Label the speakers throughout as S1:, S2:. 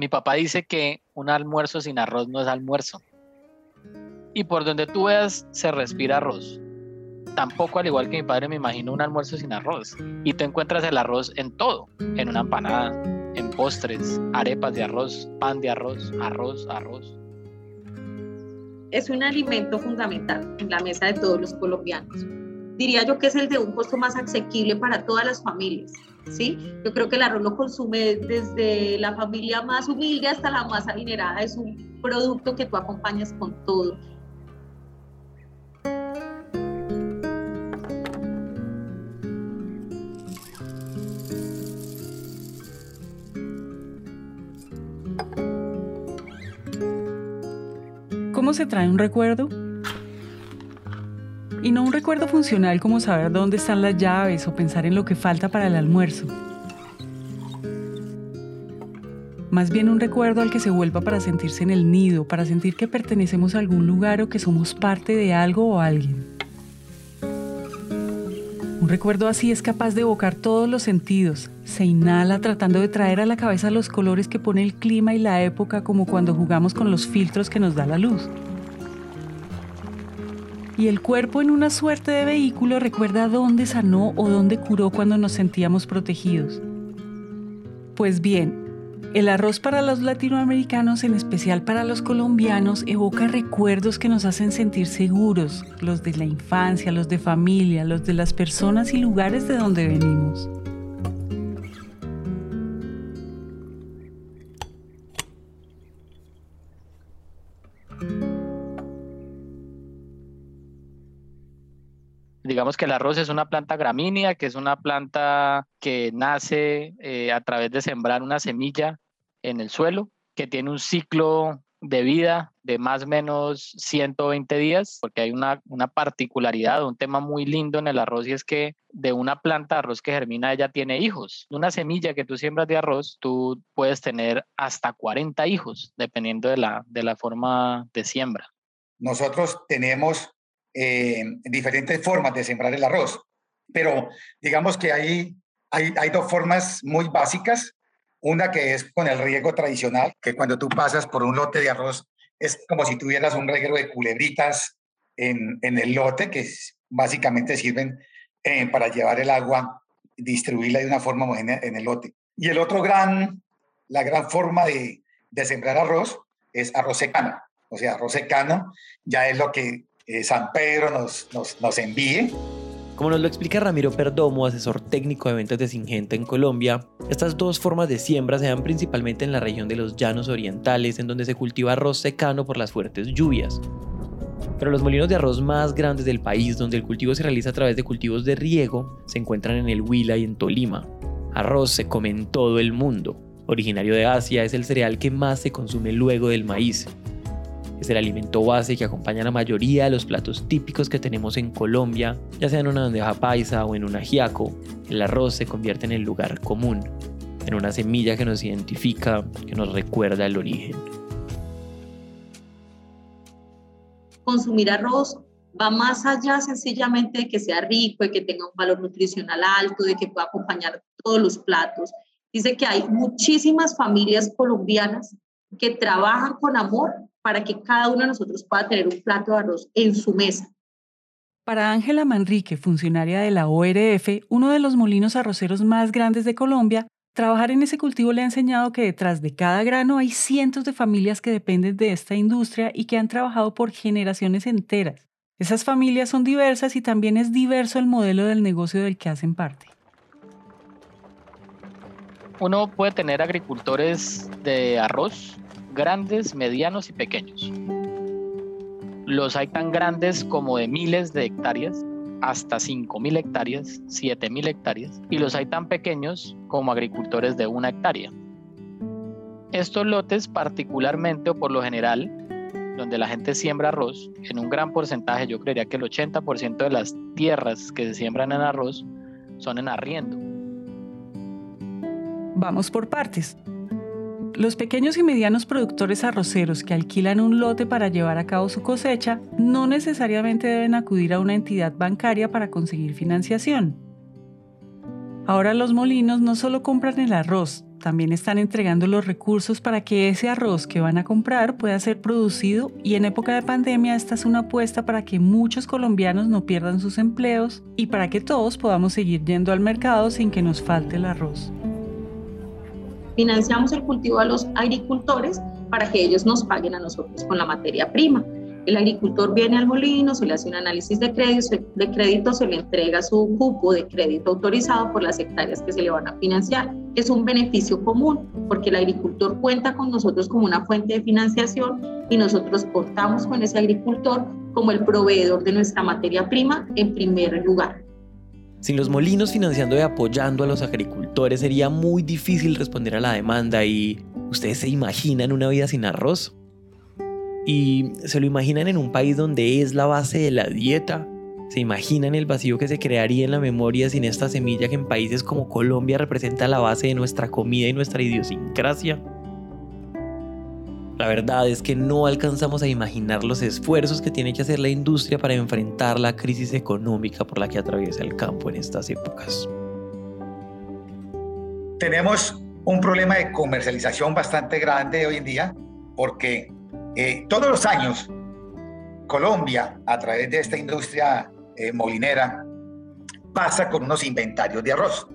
S1: Mi papá dice que un almuerzo sin arroz no es almuerzo. Y por donde tú veas se respira arroz. Tampoco, al igual que mi padre, me imagino un almuerzo sin arroz. Y tú encuentras el arroz en todo, en una empanada, en postres, arepas de arroz, pan de arroz, arroz, arroz.
S2: Es un alimento fundamental en la mesa de todos los colombianos. Diría yo que es el de un costo más asequible para todas las familias. ¿Sí? Yo creo que el arroz lo consume desde la familia más humilde hasta la más adinerada. Es un producto que tú acompañas con todo.
S3: ¿Cómo se trae un recuerdo? Y no un recuerdo funcional como saber dónde están las llaves o pensar en lo que falta para el almuerzo. Más bien un recuerdo al que se vuelva para sentirse en el nido, para sentir que pertenecemos a algún lugar o que somos parte de algo o alguien. Un recuerdo así es capaz de evocar todos los sentidos. Se inhala tratando de traer a la cabeza los colores que pone el clima y la época como cuando jugamos con los filtros que nos da la luz y el cuerpo en una suerte de vehículo recuerda dónde sanó o dónde curó cuando nos sentíamos protegidos. Pues bien, el arroz para los latinoamericanos, en especial para los colombianos, evoca recuerdos que nos hacen sentir seguros, los de la infancia, los de familia, los de las personas y lugares de donde venimos.
S1: Digamos que el arroz es una planta gramínea, que es una planta que nace eh, a través de sembrar una semilla en el suelo, que tiene un ciclo de vida de más o menos 120 días, porque hay una, una, particularidad, un tema muy lindo en el arroz y es que de una planta de arroz que germina ella tiene hijos. Una semilla que tú siembras de arroz, tú puedes tener hasta 40 hijos, dependiendo de la, de la forma de siembra.
S4: Nosotros tenemos eh, diferentes formas de sembrar el arroz, pero digamos que hay, hay, hay dos formas muy básicas. Una que es con el riego tradicional, que cuando tú pasas por un lote de arroz es como si tuvieras un reguero de culebritas en, en el lote, que básicamente sirven eh, para llevar el agua, distribuirla de una forma homogénea en el lote. Y el otro gran, la gran forma de, de sembrar arroz es arroz secano. O sea, arroz secano ya es lo que eh, San Pedro nos, nos, nos envíe.
S5: Como nos lo explica Ramiro Perdomo, asesor técnico de ventas de Singenta en Colombia, estas dos formas de siembra se dan principalmente en la región de los llanos orientales, en donde se cultiva arroz secano por las fuertes lluvias. Pero los molinos de arroz más grandes del país, donde el cultivo se realiza a través de cultivos de riego, se encuentran en el Huila y en Tolima. Arroz se come en todo el mundo. Originario de Asia, es el cereal que más se consume luego del maíz, el alimento base que acompaña la mayoría de los platos típicos que tenemos en Colombia, ya sea en una bandeja paisa o en un ajiaco. El arroz se convierte en el lugar común, en una semilla que nos identifica, que nos recuerda el origen.
S2: Consumir arroz va más allá sencillamente de que sea rico, de que tenga un valor nutricional alto, de que pueda acompañar todos los platos. Dice que hay muchísimas familias colombianas que trabajan con amor para que cada uno de nosotros pueda tener un plato de arroz en su mesa.
S3: Para Ángela Manrique, funcionaria de la ORF, uno de los molinos arroceros más grandes de Colombia, trabajar en ese cultivo le ha enseñado que detrás de cada grano hay cientos de familias que dependen de esta industria y que han trabajado por generaciones enteras. Esas familias son diversas y también es diverso el modelo del negocio del que hacen parte.
S1: Uno puede tener agricultores de arroz grandes, medianos y pequeños. Los hay tan grandes como de miles de hectáreas hasta 5.000 hectáreas, 7.000 hectáreas, y los hay tan pequeños como agricultores de una hectárea. Estos lotes particularmente o por lo general, donde la gente siembra arroz, en un gran porcentaje, yo creería que el 80% de las tierras que se siembran en arroz son en arriendo.
S3: Vamos por partes. Los pequeños y medianos productores arroceros que alquilan un lote para llevar a cabo su cosecha no necesariamente deben acudir a una entidad bancaria para conseguir financiación. Ahora los molinos no solo compran el arroz, también están entregando los recursos para que ese arroz que van a comprar pueda ser producido y en época de pandemia esta es una apuesta para que muchos colombianos no pierdan sus empleos y para que todos podamos seguir yendo al mercado sin que nos falte el arroz.
S2: Financiamos el cultivo a los agricultores para que ellos nos paguen a nosotros con la materia prima. El agricultor viene al molino, se le hace un análisis de crédito, de crédito, se le entrega su cupo de crédito autorizado por las hectáreas que se le van a financiar. Es un beneficio común porque el agricultor cuenta con nosotros como una fuente de financiación y nosotros contamos con ese agricultor como el proveedor de nuestra materia prima en primer lugar.
S5: Sin los molinos financiando y apoyando a los agricultores sería muy difícil responder a la demanda y ¿ustedes se imaginan una vida sin arroz? y se lo imaginan en un país donde es la base de la dieta. ¿Se imaginan el vacío que se crearía en la memoria sin esta semilla que en países como Colombia representa la base de nuestra comida y nuestra idiosincrasia? La verdad es que no alcanzamos a imaginar los esfuerzos que tiene que hacer la industria para enfrentar la crisis económica por la que atraviesa el campo en estas épocas.
S4: Tenemos un problema de comercialización bastante grande hoy en día porque eh, todos los años, Colombia, a través de esta industria eh, molinera, pasa con unos inventarios de arroz.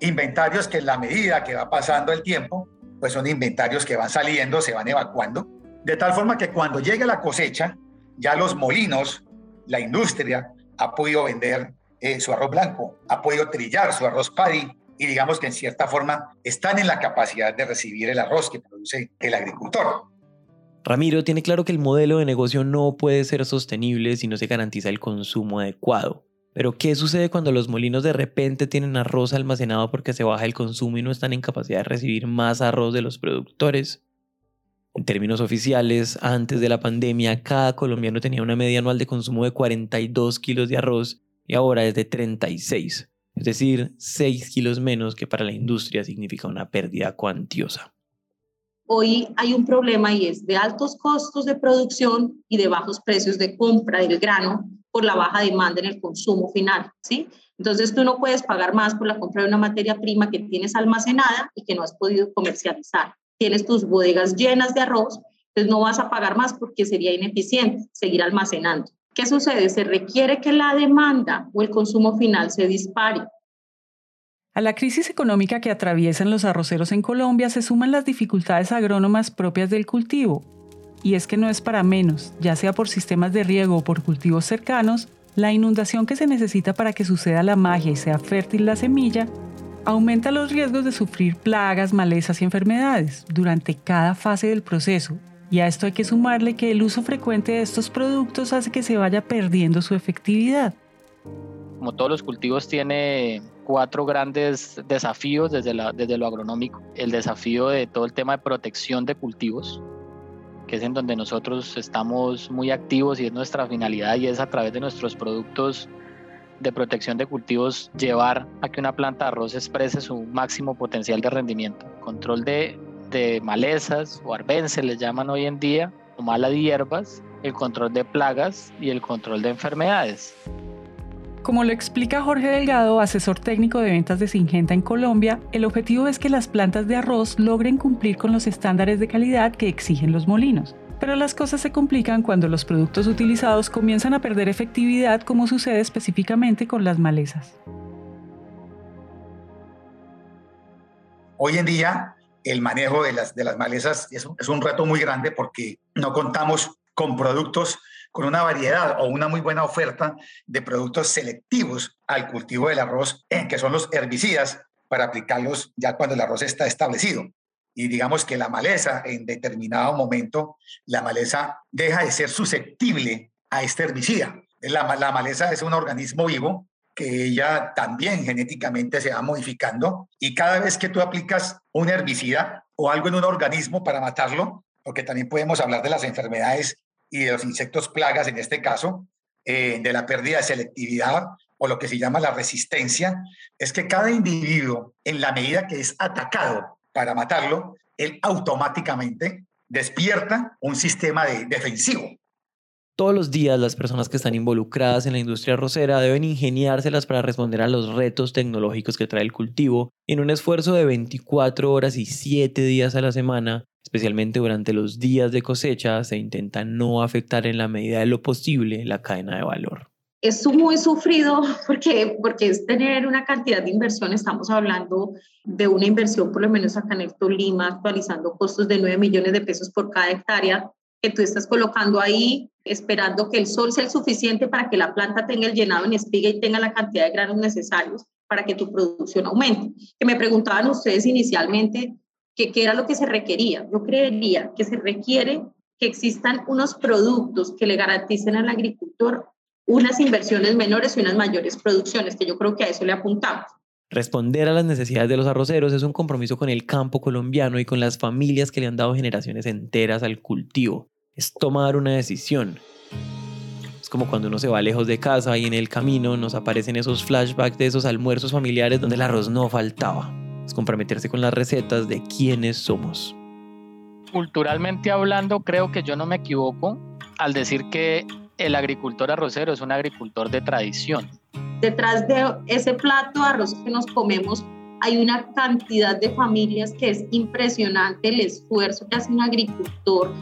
S4: Inventarios que en la medida que va pasando el tiempo, pues son inventarios que van saliendo, se van evacuando, de tal forma que cuando llegue la cosecha, ya los molinos, la industria, ha podido vender eh, su arroz blanco, ha podido trillar su arroz paddy y digamos que en cierta forma están en la capacidad de recibir el arroz que produce el agricultor.
S5: Ramiro tiene claro que el modelo de negocio no puede ser sostenible si no se garantiza el consumo adecuado. Pero ¿qué sucede cuando los molinos de repente tienen arroz almacenado porque se baja el consumo y no están en capacidad de recibir más arroz de los productores? En términos oficiales, antes de la pandemia, cada colombiano tenía una media anual de consumo de 42 kilos de arroz y ahora es de 36, es decir, 6 kilos menos que para la industria significa una pérdida cuantiosa
S2: hoy hay un problema y es de altos costos de producción y de bajos precios de compra del grano por la baja demanda en el consumo final, ¿sí? Entonces tú no puedes pagar más por la compra de una materia prima que tienes almacenada y que no has podido comercializar. Tienes tus bodegas llenas de arroz, entonces no vas a pagar más porque sería ineficiente seguir almacenando. ¿Qué sucede? Se requiere que la demanda o el consumo final se dispare.
S3: A la crisis económica que atraviesan los arroceros en Colombia se suman las dificultades agrónomas propias del cultivo. Y es que no es para menos, ya sea por sistemas de riego o por cultivos cercanos, la inundación que se necesita para que suceda la magia y sea fértil la semilla aumenta los riesgos de sufrir plagas, malezas y enfermedades durante cada fase del proceso. Y a esto hay que sumarle que el uso frecuente de estos productos hace que se vaya perdiendo su efectividad.
S1: Como todos los cultivos tiene cuatro grandes desafíos desde, desde lo agronómico. El desafío de todo el tema de protección de cultivos, que es en donde nosotros estamos muy activos y es nuestra finalidad y es a través de nuestros productos de protección de cultivos llevar a que una planta de arroz exprese su máximo potencial de rendimiento. Control de, de malezas o arbences les llaman hoy en día, o malas hierbas, el control de plagas y el control de enfermedades.
S3: Como lo explica Jorge Delgado, asesor técnico de ventas de Singenta en Colombia, el objetivo es que las plantas de arroz logren cumplir con los estándares de calidad que exigen los molinos. Pero las cosas se complican cuando los productos utilizados comienzan a perder efectividad, como sucede específicamente con las malezas.
S4: Hoy en día, el manejo de las, de las malezas es, es un reto muy grande porque no contamos con productos con una variedad o una muy buena oferta de productos selectivos al cultivo del arroz, en que son los herbicidas, para aplicarlos ya cuando el arroz está establecido. Y digamos que la maleza, en determinado momento, la maleza deja de ser susceptible a este herbicida. La, la maleza es un organismo vivo que ella también genéticamente se va modificando y cada vez que tú aplicas un herbicida o algo en un organismo para matarlo, porque también podemos hablar de las enfermedades y de los insectos plagas en este caso, eh, de la pérdida de selectividad o lo que se llama la resistencia, es que cada individuo, en la medida que es atacado para matarlo, él automáticamente despierta un sistema de defensivo.
S5: Todos los días las personas que están involucradas en la industria arrocera deben ingeniárselas para responder a los retos tecnológicos que trae el cultivo en un esfuerzo de 24 horas y 7 días a la semana, especialmente durante los días de cosecha, se intenta no afectar en la medida de lo posible la cadena de valor.
S2: Es muy sufrido porque, porque es tener una cantidad de inversión, estamos hablando de una inversión por lo menos acá en el Tolima, actualizando costos de 9 millones de pesos por cada hectárea, que tú estás colocando ahí esperando que el sol sea el suficiente para que la planta tenga el llenado en espiga y tenga la cantidad de granos necesarios para que tu producción aumente. Que me preguntaban ustedes inicialmente qué era lo que se requería. Yo creería que se requiere que existan unos productos que le garanticen al agricultor unas inversiones menores y unas mayores producciones, que yo creo que a eso le apuntamos.
S5: Responder a las necesidades de los arroceros es un compromiso con el campo colombiano y con las familias que le han dado generaciones enteras al cultivo es tomar una decisión. Es como cuando uno se va lejos de casa y en el camino nos aparecen esos flashbacks de esos almuerzos familiares donde el arroz no faltaba. Es comprometerse con las recetas de quiénes somos.
S1: Culturalmente hablando, creo que yo no me equivoco al decir que el agricultor arrocero es un agricultor de tradición.
S2: Detrás de ese plato de arroz que nos comemos hay una cantidad de familias que es impresionante el esfuerzo que hace un agricultor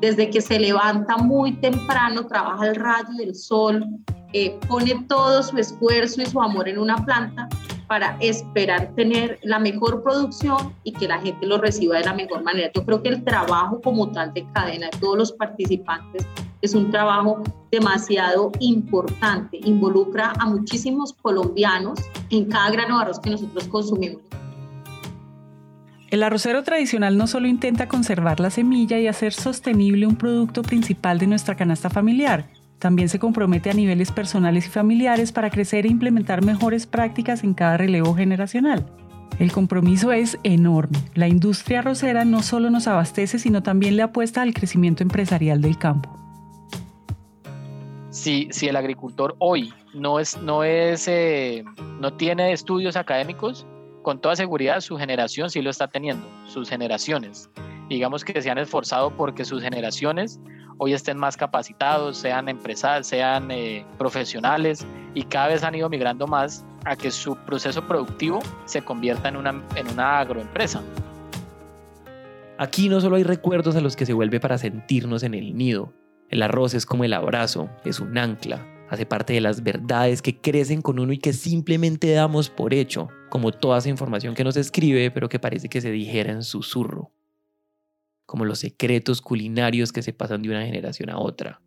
S2: desde que se levanta muy temprano, trabaja el rayo del sol, eh, pone todo su esfuerzo y su amor en una planta para esperar tener la mejor producción y que la gente lo reciba de la mejor manera. Yo creo que el trabajo como tal de cadena de todos los participantes es un trabajo demasiado importante, involucra a muchísimos colombianos en cada grano de arroz que nosotros consumimos.
S3: El arrocero tradicional no solo intenta conservar la semilla y hacer sostenible un producto principal de nuestra canasta familiar, también se compromete a niveles personales y familiares para crecer e implementar mejores prácticas en cada relevo generacional. El compromiso es enorme. La industria arrocera no solo nos abastece, sino también le apuesta al crecimiento empresarial del campo.
S1: Si, si el agricultor hoy no, es, no, es, eh, no tiene estudios académicos, con toda seguridad su generación sí lo está teniendo, sus generaciones. Digamos que se han esforzado porque sus generaciones hoy estén más capacitados, sean sean eh, profesionales y cada vez han ido migrando más a que su proceso productivo se convierta en una, en una agroempresa.
S5: Aquí no solo hay recuerdos a los que se vuelve para sentirnos en el nido. El arroz es como el abrazo, es un ancla, hace parte de las verdades que crecen con uno y que simplemente damos por hecho, como toda esa información que nos escribe, pero que parece que se dijera en susurro, como los secretos culinarios que se pasan de una generación a otra.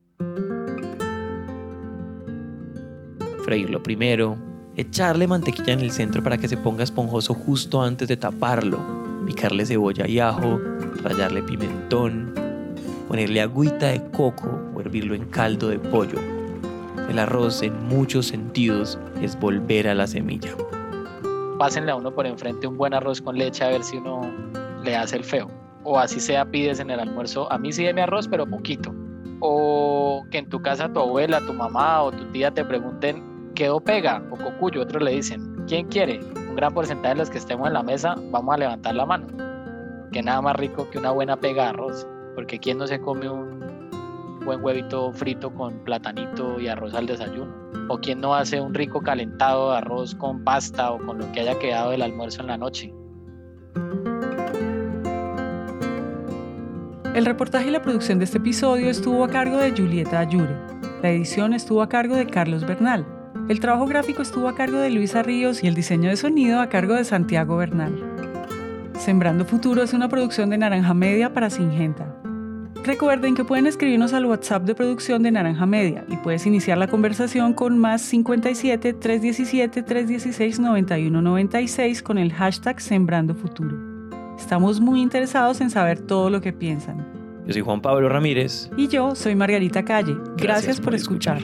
S5: Freírlo primero, echarle mantequilla en el centro para que se ponga esponjoso justo antes de taparlo, picarle cebolla y ajo, rallarle pimentón, ponerle agüita de coco o hervirlo en caldo de pollo el arroz en muchos sentidos es volver a la semilla.
S1: Pásenle a uno por enfrente un buen arroz con leche a ver si uno le hace el feo. O así sea, pides en el almuerzo, a mí sí mi arroz, pero poquito. O que en tu casa tu abuela, tu mamá o tu tía te pregunten, ¿quedó pega o cocuyo? Otros le dicen, ¿quién quiere? Un gran porcentaje de los que estemos en la mesa, vamos a levantar la mano. Que nada más rico que una buena pega de arroz. Porque ¿quién no se come un buen huevito frito con platanito y arroz al desayuno. O quien no hace un rico calentado de arroz con pasta o con lo que haya quedado del almuerzo en la noche.
S3: El reportaje y la producción de este episodio estuvo a cargo de Julieta Ayure. La edición estuvo a cargo de Carlos Bernal. El trabajo gráfico estuvo a cargo de Luisa Ríos y el diseño de sonido a cargo de Santiago Bernal. Sembrando Futuro es una producción de Naranja Media para Singenta. Recuerden que pueden escribirnos al WhatsApp de producción de Naranja Media y puedes iniciar la conversación con más 57 317 316 9196 con el hashtag Sembrando Futuro. Estamos muy interesados en saber todo lo que piensan.
S5: Yo soy Juan Pablo Ramírez.
S3: Y yo soy Margarita Calle. Gracias, por, escuchar.